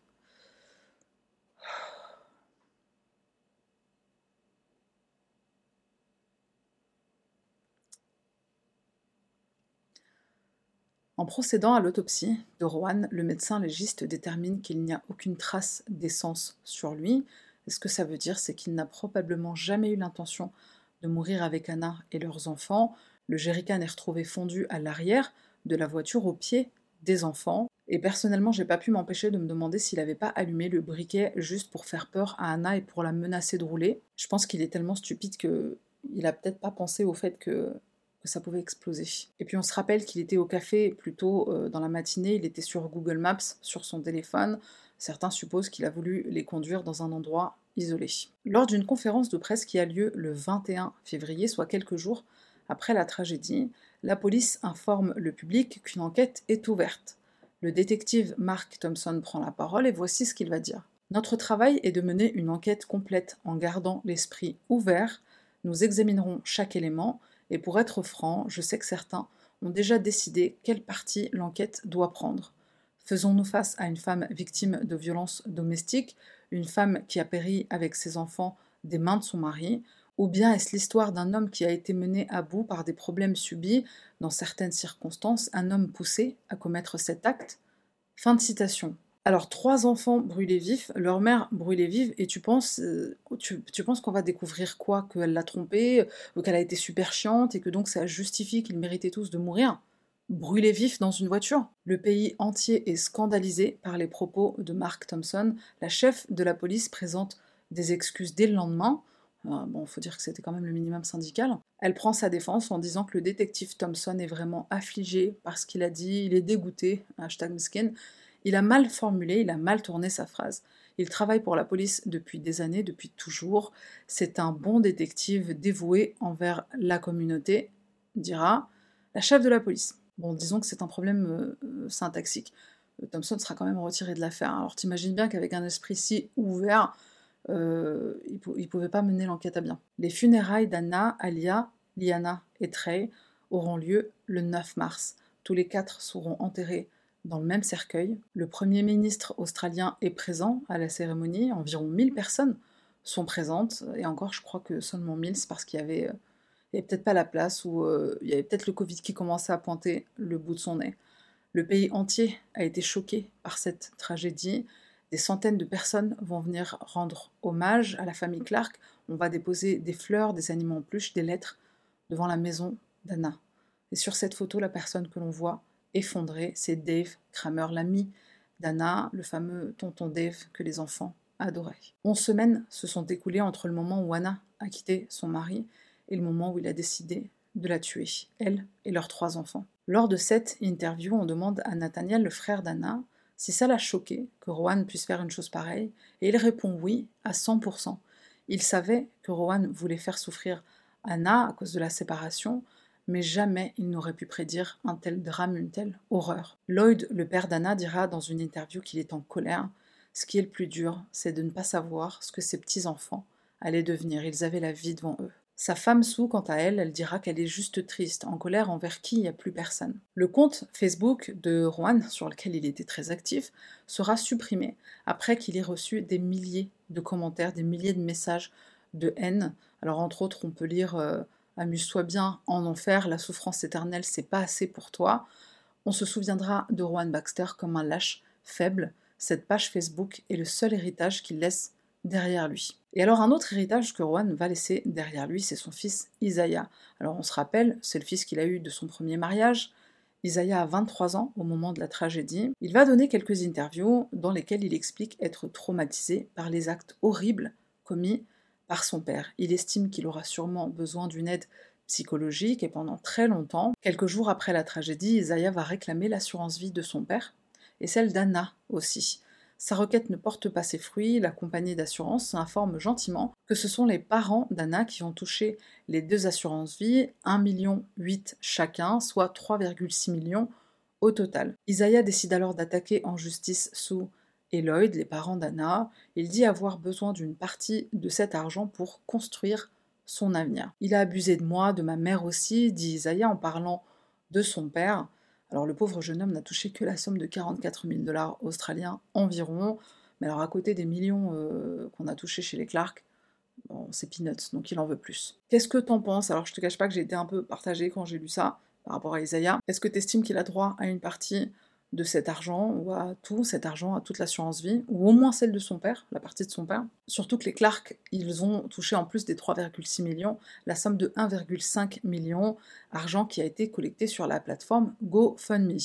En procédant à l'autopsie de Rowan, le médecin légiste détermine qu'il n'y a aucune trace d'essence sur lui. Et ce que ça veut dire, c'est qu'il n'a probablement jamais eu l'intention de mourir avec Anna et leurs enfants. Le jerrycan est retrouvé fondu à l'arrière de la voiture au pied des enfants. Et personnellement, j'ai pas pu m'empêcher de me demander s'il n'avait pas allumé le briquet juste pour faire peur à Anna et pour la menacer de rouler. Je pense qu'il est tellement stupide que il a peut-être pas pensé au fait que que ça pouvait exploser. Et puis on se rappelle qu'il était au café plus tôt euh, dans la matinée, il était sur Google Maps, sur son téléphone. Certains supposent qu'il a voulu les conduire dans un endroit isolé. Lors d'une conférence de presse qui a lieu le 21 février, soit quelques jours après la tragédie, la police informe le public qu'une enquête est ouverte. Le détective Mark Thompson prend la parole et voici ce qu'il va dire. Notre travail est de mener une enquête complète en gardant l'esprit ouvert. Nous examinerons chaque élément et pour être franc, je sais que certains ont déjà décidé quelle partie l'enquête doit prendre. Faisons-nous face à une femme victime de violences domestiques, une femme qui a péri avec ses enfants des mains de son mari, ou bien est-ce l'histoire d'un homme qui a été mené à bout par des problèmes subis dans certaines circonstances, un homme poussé à commettre cet acte? Fin de citation. Alors, trois enfants brûlés vifs, leur mère brûlée vive, et tu penses, euh, tu, penses qu'on va découvrir quoi? Qu'elle l'a trompé, ou qu'elle a été super chiante, et que donc ça justifie qu'ils méritaient tous de mourir? Brûlés vifs dans une voiture? Le pays entier est scandalisé par les propos de Mark Thompson. La chef de la police présente des excuses dès le lendemain. Euh, bon, faut dire que c'était quand même le minimum syndical. Elle prend sa défense en disant que le détective Thompson est vraiment affligé par ce qu'il a dit, il est dégoûté, hashtag miskin, il a mal formulé, il a mal tourné sa phrase. Il travaille pour la police depuis des années, depuis toujours. C'est un bon détective dévoué envers la communauté, dira la chef de la police. Bon, disons que c'est un problème euh, syntaxique. Euh, Thompson sera quand même retiré de l'affaire. Alors t'imagines bien qu'avec un esprit si ouvert, euh, il ne pouvait pas mener l'enquête à bien. Les funérailles d'Anna, Alia, Liana et Trey auront lieu le 9 mars. Tous les quatre seront enterrés dans le même cercueil. Le Premier ministre australien est présent à la cérémonie, environ 1000 personnes sont présentes, et encore je crois que seulement 1000, c'est parce qu'il y avait, euh, peut-être pas la place, ou euh, il y avait peut-être le Covid qui commençait à pointer le bout de son nez. Le pays entier a été choqué par cette tragédie. Des centaines de personnes vont venir rendre hommage à la famille Clark. On va déposer des fleurs, des animaux en peluche, des lettres devant la maison d'Anna. Et sur cette photo, la personne que l'on voit, effondré, c'est Dave Kramer, l'ami d'Anna, le fameux tonton Dave que les enfants adoraient. Onze semaines se sont écoulées entre le moment où Anna a quitté son mari et le moment où il a décidé de la tuer, elle et leurs trois enfants. Lors de cette interview, on demande à Nathaniel, le frère d'Anna, si ça l'a choqué que Rowan puisse faire une chose pareille, et il répond oui à 100%. Il savait que Rowan voulait faire souffrir Anna à cause de la séparation, mais jamais il n'aurait pu prédire un tel drame, une telle horreur. Lloyd, le père d'Anna, dira dans une interview qu'il est en colère. Ce qui est le plus dur, c'est de ne pas savoir ce que ses petits-enfants allaient devenir. Ils avaient la vie devant eux. Sa femme Sue, quant à elle, elle dira qu'elle est juste triste, en colère envers qui? Il n'y a plus personne. Le compte Facebook de Juan, sur lequel il était très actif, sera supprimé après qu'il ait reçu des milliers de commentaires, des milliers de messages de haine. Alors entre autres, on peut lire euh, Amuse-toi bien en enfer, la souffrance éternelle, c'est pas assez pour toi. On se souviendra de Rowan Baxter comme un lâche faible. Cette page Facebook est le seul héritage qu'il laisse derrière lui. Et alors un autre héritage que Rowan va laisser derrière lui, c'est son fils Isaiah. Alors on se rappelle, c'est le fils qu'il a eu de son premier mariage. Isaiah a 23 ans au moment de la tragédie. Il va donner quelques interviews dans lesquelles il explique être traumatisé par les actes horribles commis par son père. Il estime qu'il aura sûrement besoin d'une aide psychologique et pendant très longtemps, quelques jours après la tragédie, Isaiah va réclamer l'assurance vie de son père et celle d'Anna aussi. Sa requête ne porte pas ses fruits, la compagnie d'assurance informe gentiment que ce sont les parents d'Anna qui ont touché les deux assurances vie, 1,8 million chacun, soit 3,6 millions au total. Isaiah décide alors d'attaquer en justice Sue et Lloyd, les parents d'Anna. Il dit avoir besoin d'une partie de cet argent pour construire son avenir. Il a abusé de moi, de ma mère aussi, dit Isaiah en parlant de son père. Alors le pauvre jeune homme n'a touché que la somme de 44 000 dollars australiens environ, mais alors à côté des millions euh, qu'on a touchés chez les Clark, bon, c'est peanuts, donc il en veut plus. Qu'est-ce que t'en penses? Alors je te cache pas que j'ai été un peu partagée quand j'ai lu ça par rapport à Isaiah. Est-ce que tu estimes qu'il a droit à une partie de cet argent, ou à tout cet argent, à toute l'assurance vie, ou au moins celle de son père, la partie de son père. Surtout que les Clark, ils ont touché en plus des 3,6 millions, la somme de 1,5 million, argent qui a été collecté sur la plateforme GoFundMe.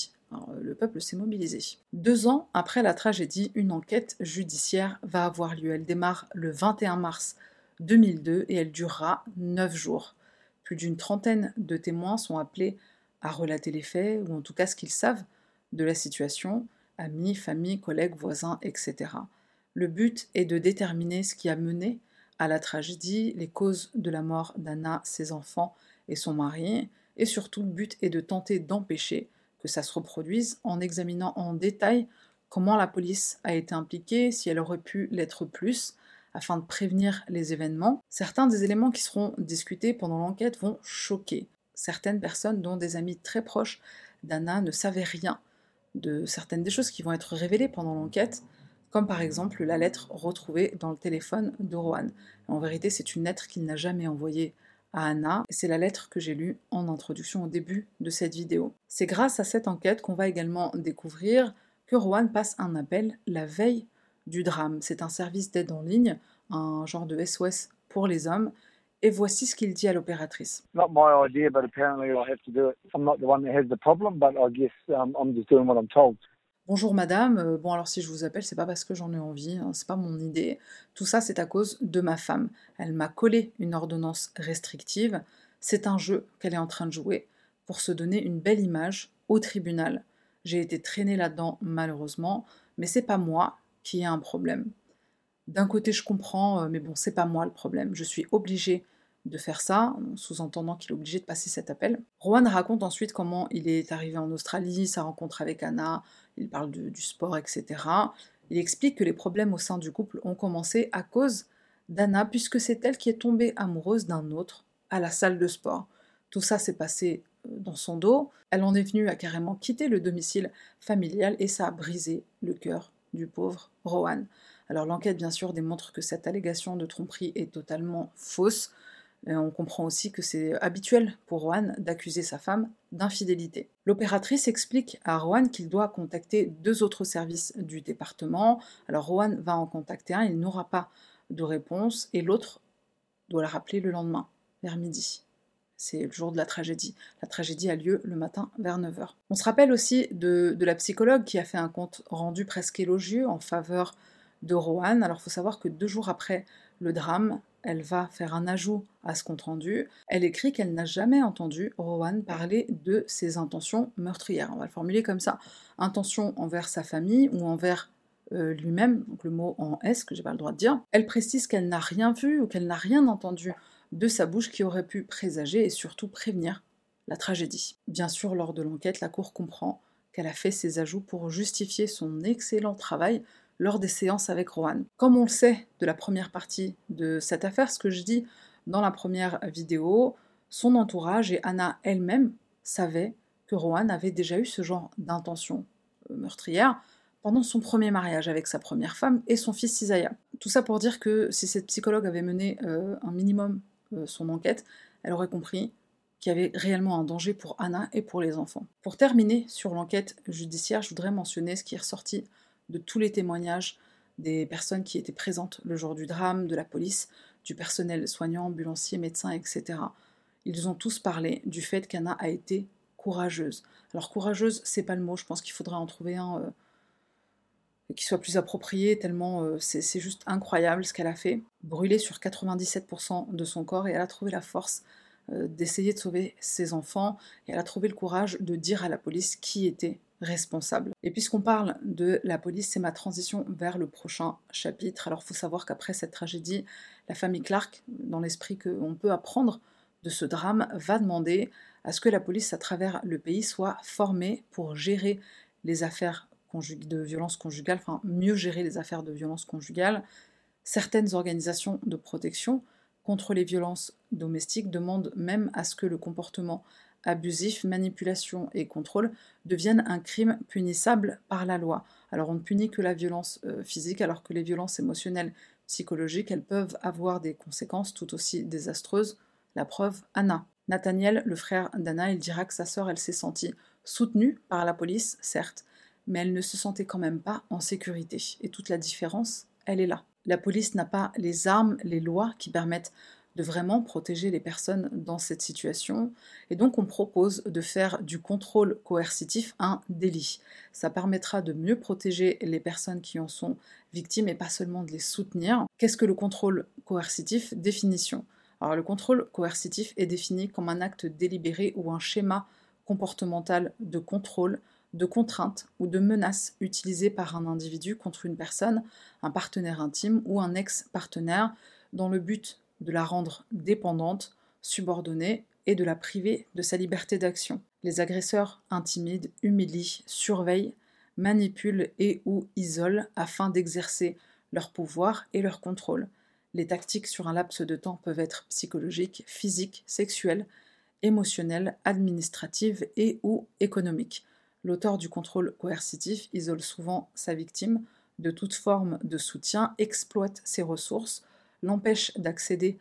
le peuple s'est mobilisé. Deux ans après la tragédie, une enquête judiciaire va avoir lieu. Elle démarre le 21 mars 2002 et elle durera neuf jours. Plus d'une trentaine de témoins sont appelés à relater les faits, ou en tout cas ce qu'ils savent, de la situation, amis, famille, collègues, voisins, etc. Le but est de déterminer ce qui a mené à la tragédie, les causes de la mort d'Anna, ses enfants et son mari, et surtout le but est de tenter d'empêcher que ça se reproduise en examinant en détail comment la police a été impliquée, si elle aurait pu l'être plus, afin de prévenir les événements. Certains des éléments qui seront discutés pendant l'enquête vont choquer. Certaines personnes, dont des amis très proches d'Anna, ne savaient rien de certaines des choses qui vont être révélées pendant l'enquête, comme par exemple la lettre retrouvée dans le téléphone de Rohan. En vérité, c'est une lettre qu'il n'a jamais envoyée à Anna, c'est la lettre que j'ai lue en introduction au début de cette vidéo. C'est grâce à cette enquête qu'on va également découvrir que Rohan passe un appel la veille du drame. C'est un service d'aide en ligne, un genre de SOS pour les hommes, et voici ce qu'il dit à l'opératrice. Bonjour madame, euh, bon alors si je vous appelle, c'est pas parce que j'en ai envie, hein, c'est pas mon idée. Tout ça c'est à cause de ma femme. Elle m'a collé une ordonnance restrictive. C'est un jeu qu'elle est en train de jouer pour se donner une belle image au tribunal. J'ai été traînée là-dedans malheureusement, mais c'est pas moi qui ai un problème. D'un côté, je comprends, euh, mais bon, c'est pas moi le problème. Je suis obligée de faire ça, sous-entendant qu'il est obligé de passer cet appel. Rowan raconte ensuite comment il est arrivé en Australie, sa rencontre avec Anna, il parle du sport, etc. Il explique que les problèmes au sein du couple ont commencé à cause d'Anna, puisque c'est elle qui est tombée amoureuse d'un autre à la salle de sport. Tout ça s'est passé euh, dans son dos. Elle en est venue à carrément quitter le domicile familial et ça a brisé le cœur du pauvre Rowan. Alors l'enquête, bien sûr, démontre que cette allégation de tromperie est totalement fausse. on comprend aussi que c'est habituel pour Rohan d'accuser sa femme d'infidélité. L'opératrice explique à Rohan qu'il doit contacter deux autres services du département. Alors Rohan va en contacter un, il n'aura pas de réponse, et l'autre doit la rappeler le lendemain, vers midi. C'est le jour de la tragédie. La tragédie a lieu le matin vers 9h. On se rappelle aussi de, de la psychologue qui a fait un compte rendu presque élogieux en faveur de Rohan. Alors il faut savoir que deux jours après le drame, elle va faire un ajout à ce compte-rendu. Elle écrit qu'elle n'a jamais entendu Rohan parler de ses intentions meurtrières. On va le formuler comme ça. Intention envers sa famille ou envers euh, lui-même, donc le mot en S que j'ai pas le droit de dire. Elle précise qu'elle n'a rien vu ou qu'elle n'a rien entendu de sa bouche qui aurait pu présager et surtout prévenir la tragédie. Bien sûr, lors de l'enquête, la Cour comprend qu'elle a fait ces ajouts pour justifier son excellent travail lors des séances avec Rohan. Comme on le sait de la première partie de cette affaire, ce que je dis dans la première vidéo, son entourage et Anna elle-même savaient que Rohan avait déjà eu ce genre d'intention euh, meurtrière pendant son premier mariage avec sa première femme et son fils Isaiah. Tout ça pour dire que si cette psychologue avait mené euh, un minimum euh, son enquête, elle aurait compris qu'il y avait réellement un danger pour Anna et pour les enfants. Pour terminer sur l'enquête judiciaire, je voudrais mentionner ce qui est ressorti de tous les témoignages des personnes qui étaient présentes le jour du drame, de la police, du personnel soignant, ambulancier, médecin, etc. Ils ont tous parlé du fait qu'Anna a été courageuse. Alors courageuse, c'est pas le mot, je pense qu'il faudrait en trouver un euh, qui soit plus approprié, tellement euh, c'est juste incroyable ce qu'elle a fait. Brûlée sur 97% de son corps et elle a trouvé la force euh, d'essayer de sauver ses enfants et elle a trouvé le courage de dire à la police qui était responsable. Et puisqu'on parle de la police, c'est ma transition vers le prochain chapitre. Alors il faut savoir qu'après cette tragédie, la famille Clark, dans l'esprit qu'on peut apprendre de ce drame, va demander à ce que la police à travers le pays soit formée pour gérer les affaires de violence conjugale, enfin mieux gérer les affaires de violence conjugale. Certaines organisations de protection contre les violences domestiques demandent même à ce que le comportement abusif, manipulation et contrôle deviennent un crime punissable par la loi. Alors on ne punit que la violence euh, physique, alors que les violences émotionnelles, psychologiques, elles peuvent avoir des conséquences tout aussi désastreuses. La preuve, Anna. Nathaniel, le frère d'Anna, il dira que sa sœur, elle s'est sentie soutenue par la police, certes, mais elle ne se sentait quand même pas en sécurité. Et toute la différence, elle est là. La police n'a pas les armes, les lois qui permettent de vraiment protéger les personnes dans cette situation. Et donc on propose de faire du contrôle coercitif un délit. Ça permettra de mieux protéger les personnes qui en sont victimes et pas seulement de les soutenir. Qu'est-ce que le contrôle coercitif? Définition. Alors le contrôle coercitif est défini comme un acte délibéré ou un schéma comportemental de contrôle, de contrainte ou de menace utilisé par un individu contre une personne, un partenaire intime ou un ex-partenaire dans le but de la rendre dépendante, subordonnée et de la priver de sa liberté d'action. Les agresseurs intimident, humilient, surveillent, manipulent et ou isolent afin d'exercer leur pouvoir et leur contrôle. Les tactiques sur un laps de temps peuvent être psychologiques, physiques, sexuelles, émotionnelles, administratives et ou économiques. L'auteur du contrôle coercitif isole souvent sa victime de toute forme de soutien, exploite ses ressources, l'empêche d'accéder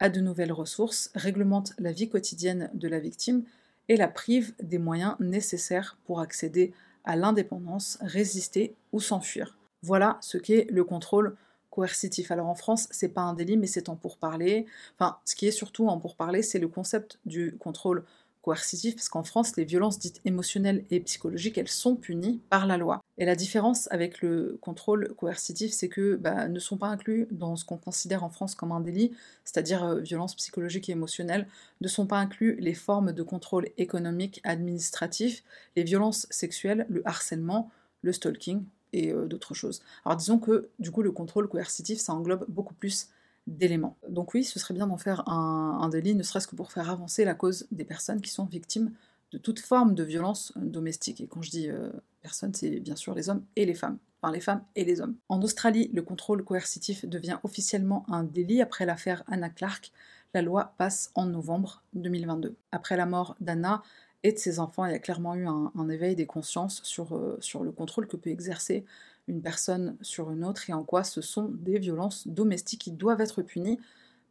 à de nouvelles ressources, réglemente la vie quotidienne de la victime et la prive des moyens nécessaires pour accéder à l'indépendance, résister ou s'enfuir. Voilà ce qu'est le contrôle coercitif. Alors en France, c'est pas un délit, mais c'est en pourparler. Enfin, ce qui est surtout en pourparler, c'est le concept du contrôle coercitif, parce qu'en France, les violences dites émotionnelles et psychologiques, elles sont punies par la loi. Et la différence avec le contrôle coercitif, c'est que bah, ne sont pas inclus dans ce qu'on considère en France comme un délit, c'est-à-dire euh, violences psychologiques et émotionnelles, ne sont pas inclus les formes de contrôle économique, administratif, les violences sexuelles, le harcèlement, le stalking et euh, d'autres choses. Alors disons que du coup le contrôle coercitif, ça englobe beaucoup plus d'éléments. Donc oui, ce serait bien d'en faire un, délit, ne serait-ce que pour faire avancer la cause des personnes qui sont victimes de toute forme de violence euh, domestique. Et quand je dis euh, personnes, c'est bien sûr les hommes et les femmes. Enfin, les femmes et les hommes. En Australie, le contrôle coercitif devient officiellement un délit après l'affaire Anna Clark. La loi passe en novembre 2022. Après la mort d'Anna et de ses enfants, il y a clairement eu un, éveil des consciences euh, sur le contrôle que peut exercer une personne sur une autre et en quoi ce sont des violences domestiques qui doivent être punies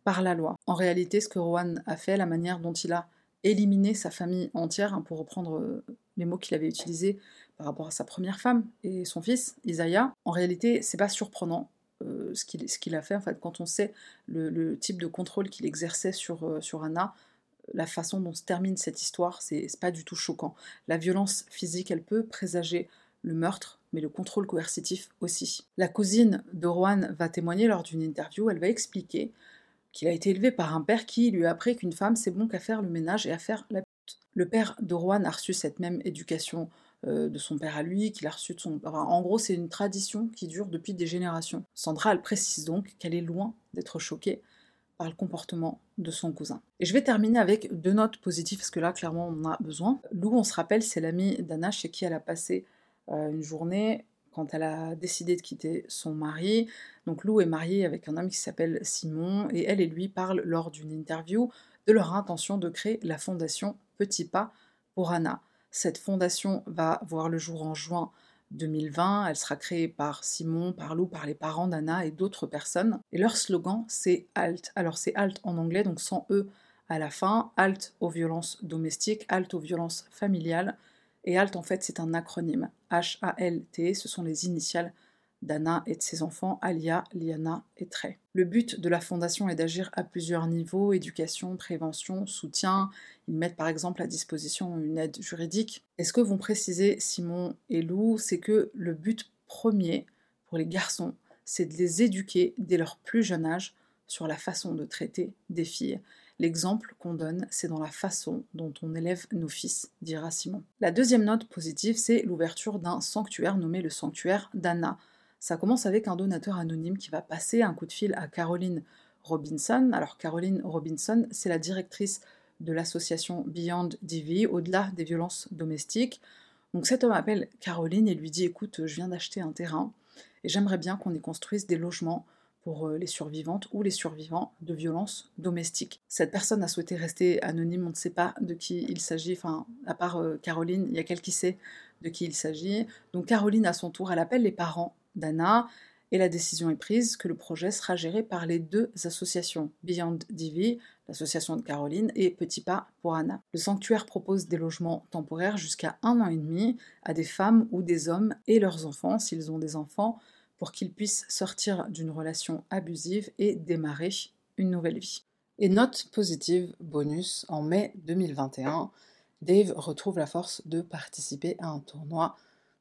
par la loi. En réalité, ce que Rowan a fait, la manière dont il a éliminé sa famille entière, hein, pour reprendre euh, les mots qu'il avait utilisés par rapport à sa première femme et son fils, Isaiah, en réalité, c'est pas surprenant. Euh, ce qu'il a fait, en fait, quand on sait le, type de contrôle qu'il exerçait sur, euh, sur Anna, la façon dont se termine cette histoire, c'est pas du tout choquant. La violence physique, elle peut présager le meurtre, mais le contrôle coercitif aussi. La cousine de Rowan va témoigner lors d'une interview, elle va expliquer qu'il a été élevé par un père qui lui a appris qu'une femme c'est bon qu'à faire le ménage et à faire la pute. Le père de Rowan a reçu cette même éducation euh, de son père à lui, qu'il a reçu de son... en gros, c'est une tradition qui dure depuis des générations. Sandra, elle précise donc qu'elle est loin d'être choquée par le comportement de son cousin. Et je vais terminer avec deux notes positives, parce que là, clairement, on en a besoin. Lou, on se rappelle, c'est l'amie d'Anna chez qui elle a passé une journée quand elle a décidé de quitter son mari. Donc Lou est mariée avec un homme qui s'appelle Simon et elle et lui parlent lors d'une interview de leur intention de créer la fondation Petit Pas pour Anna. Cette fondation va voir le jour en juin 2020. Elle sera créée par Simon, par Lou, par les parents d'Anna et d'autres personnes. Et leur slogan, c'est HALT. Alors c'est HALT en anglais, donc sans E à la fin. HALT aux violences domestiques, HALT aux violences familiales, et HALT, en fait, c'est un acronyme. H-A-L-T, ce sont les initiales d'Anna et de ses enfants, Alia, Liana et Trey. Le but de la fondation est d'agir à plusieurs niveaux, éducation, prévention, soutien. Ils mettent par exemple à disposition une aide juridique. Et ce que vont préciser Simon et Lou, c'est que le but premier pour les garçons, c'est de les éduquer dès leur plus jeune âge sur la façon de traiter des filles. L'exemple qu'on donne, c'est dans la façon dont on élève nos fils, dira Simon. La deuxième note positive, c'est l'ouverture d'un sanctuaire nommé le sanctuaire d'Anna. Ça commence avec un donateur anonyme qui va passer un coup de fil à Caroline Robinson. Alors Caroline Robinson, c'est la directrice de l'association Beyond DV, au-delà des violences domestiques. Donc cet homme appelle Caroline et lui dit écoute, je viens d'acheter un terrain et j'aimerais bien qu'on y construise des logements pour euh, les survivantes ou les survivants de violences domestiques. Cette personne a souhaité rester anonyme, on ne sait pas de qui il s'agit, enfin, à part euh, Caroline, il y a quelqu'un qui sait de qui il s'agit. Donc Caroline, à son tour, elle appelle les parents d'Anna, et la décision est prise que le projet sera géré par les deux associations, Beyond Divi, l'association de Caroline, et Petit Pas pour Anna. Le sanctuaire propose des logements temporaires jusqu'à un an et demi à des femmes ou des hommes et leurs enfants, s'ils ont des enfants, pour qu'ils puissent sortir d'une relation abusive et démarrer une nouvelle vie. Et note positive, bonus, en mai 2021, Dave retrouve la force de participer à un tournoi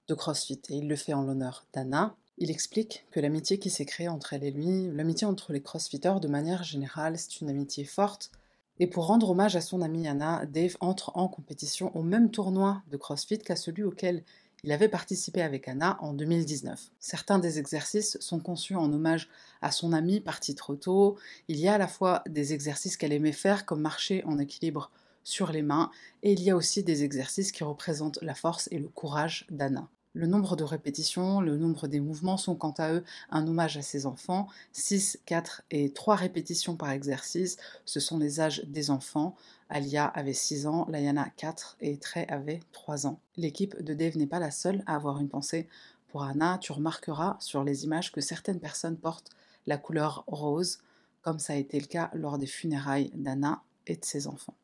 de CrossFit et il le fait en l'honneur d'Anna. Il explique que l'amitié qui s'est créée entre elle et lui, l'amitié entre les CrossFitters de manière générale, c'est une amitié forte. Et pour rendre hommage à son amie Anna, Dave entre en compétition au même tournoi de CrossFit qu'à celui auquel il avait participé avec Anna en 2019. Certains des exercices sont conçus en hommage à son amie partie trop tôt. Il y a à la fois des exercices qu'elle aimait faire comme marcher en équilibre sur les mains et il y a aussi des exercices qui représentent la force et le courage d'Anna. Le nombre de répétitions, le nombre des mouvements sont quant à eux un hommage à ses enfants. 6, 4 et 3 répétitions par exercice, ce sont les âges des enfants. Alia avait 6 ans, Layana 4 et Trey avait 3 ans. L'équipe de Dave n'est pas la seule à avoir une pensée pour Anna. Tu remarqueras sur les images que certaines personnes portent la couleur rose, comme ça a été le cas lors des funérailles d'Anna et de ses enfants.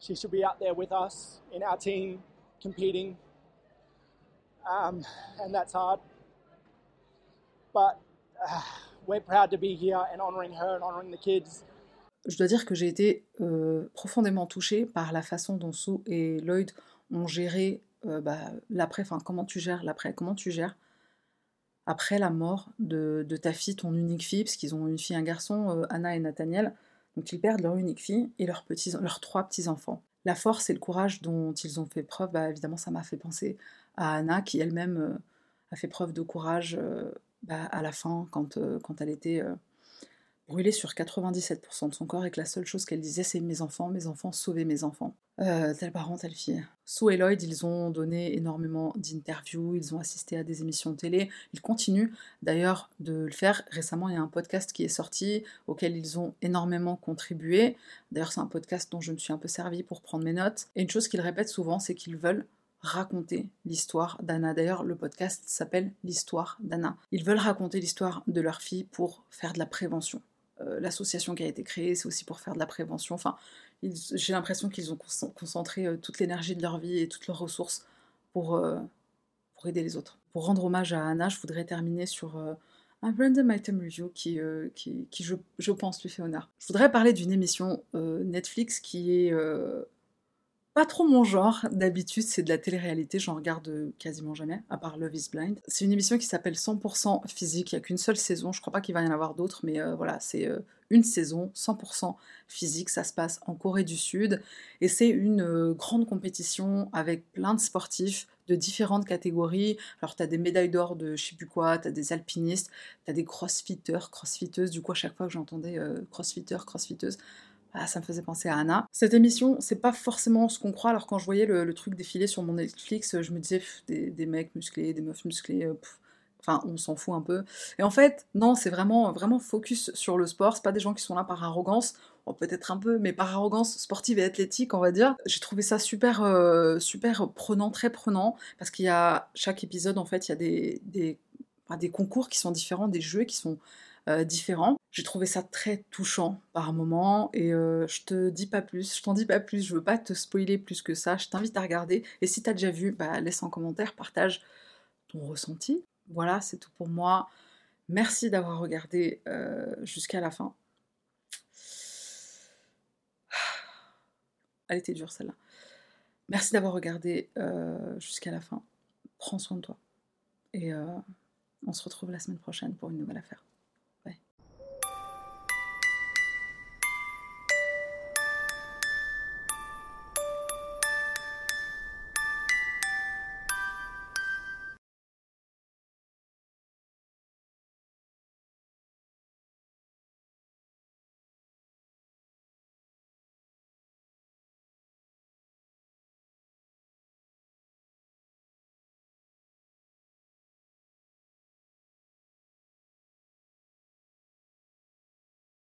She should be out there with us in our team competing. Um, and that's hard. But je dois dire que j'ai été euh, profondément touchée par la façon dont Sue et Lloyd ont géré euh, bah, l'après, enfin comment tu gères l'après, comment tu gères après la mort de, ta fille, ton unique fille, parce qu'ils ont une fille et un garçon, euh, Anna et Nathaniel, donc ils perdent leur unique fille et leurs, trois petits-enfants. La force et le courage dont ils ont fait preuve, bah, évidemment ça m'a fait penser à Anna qui elle-même a fait preuve de courage bah, à la fin, quand, euh, quand elle était euh, brûlée sur 97% de son corps et que la seule chose qu'elle disait c'est mes enfants, mes enfants, sauvez mes enfants. Euh, tel parent, telle fille. Sue et Lloyd, ils ont donné énormément d'interviews, ils ont assisté à des émissions de télé, ils continuent d'ailleurs de le faire. Récemment, il y a un podcast qui est sorti auquel ils ont énormément contribué. D'ailleurs, c'est un podcast dont je me suis un peu servi pour prendre mes notes. Et une chose qu'ils répètent souvent, c'est qu'ils veulent raconter l'histoire d'Anna. D'ailleurs, le podcast s'appelle L'histoire d'Anna. Ils veulent raconter l'histoire de leur fille pour faire de la prévention. Euh, l'association qui a été créée, c'est aussi pour faire de la prévention. Enfin, j'ai l'impression qu'ils ont concentré euh, toute l'énergie de leur vie et toutes leurs ressources pour, euh, pour aider les autres. Pour rendre hommage à Anna, je voudrais terminer sur un random item review qui, qui, je, pense, lui fait honneur. Je voudrais parler d'une émission Netflix qui est pas trop mon genre. D'habitude, c'est de la télé-réalité, j'en regarde quasiment jamais, à part Love is Blind. C'est une émission qui s'appelle 100% physique, il n'y a qu'une seule saison, je crois pas qu'il va y en avoir d'autres, mais euh, voilà, c'est euh, une saison 100% physique, ça se passe en Corée du Sud, et c'est une euh, grande compétition avec plein de sportifs de différentes catégories. Alors, tu as des médailles d'or de je sais plus quoi, tu as des alpinistes, tu as des crossfitters, crossfiteuses. Du coup, à chaque fois que j'entendais crossfitter, crossfiteuse, ah, ça me faisait penser à Anna. Cette émission, c'est pas forcément ce qu'on croit. Alors quand je voyais le, truc défiler sur mon Netflix, je me disais des, mecs musclés, des meufs musclées. Euh, enfin, on s'en fout un peu. Et en fait, non, c'est vraiment, vraiment focus sur le sport. C'est pas des gens qui sont là par arrogance. peut-être un peu, mais par arrogance sportive et athlétique, on va dire. J'ai trouvé ça super, euh, super prenant, très prenant, parce qu'il y a chaque épisode, en fait, il y a des, des, des concours qui sont différents, des jeux qui sont euh, différents. J'ai trouvé ça très touchant par moment et euh, je te dis pas plus, je t'en dis pas plus, je veux pas te spoiler plus que ça, je t'invite à regarder et si t'as déjà vu, bah, laisse en commentaire, partage ton ressenti. Voilà, c'est tout pour moi. Merci d'avoir regardé euh, jusqu'à la fin. Elle était dure celle-là. Merci d'avoir regardé jusqu'à la fin. Prends soin de toi. Et on se retrouve la semaine prochaine pour une nouvelle affaire.